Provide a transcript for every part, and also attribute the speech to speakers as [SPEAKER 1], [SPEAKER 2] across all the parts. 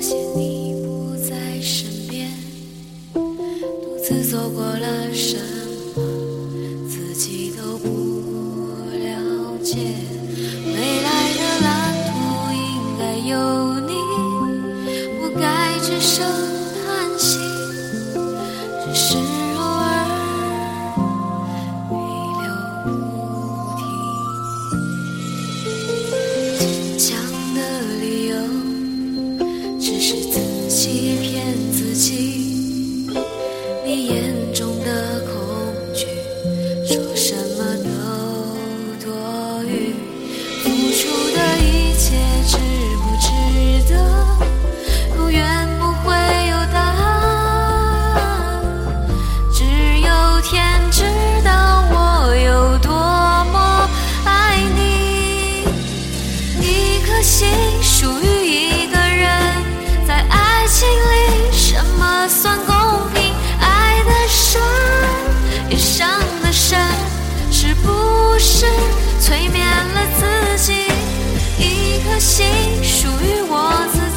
[SPEAKER 1] 发现你不在身边独自走过了什么自己都不了解。未来的蓝图应该有你不该只剩只是自己。催眠了自己，一颗心属于我自己。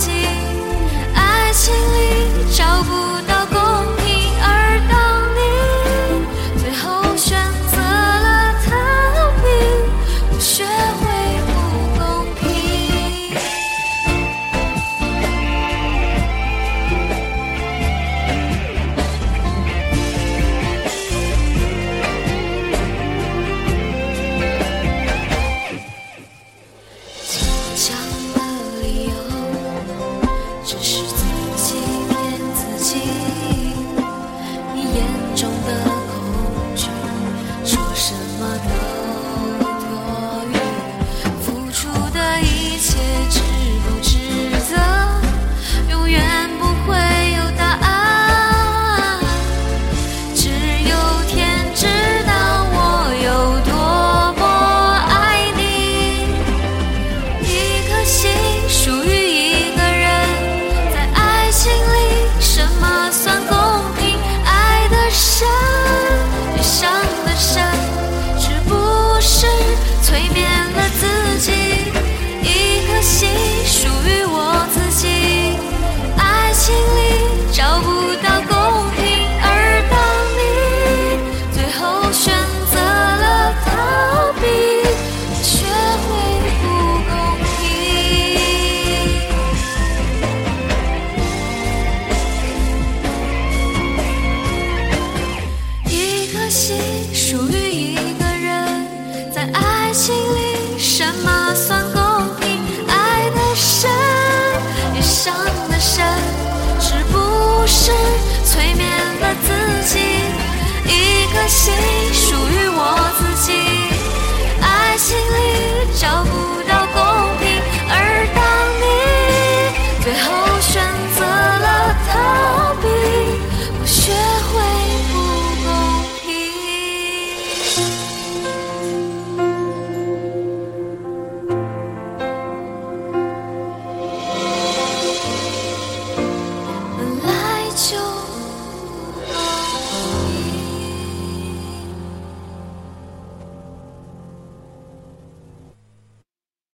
[SPEAKER 1] 心属于我自己，爱情里找。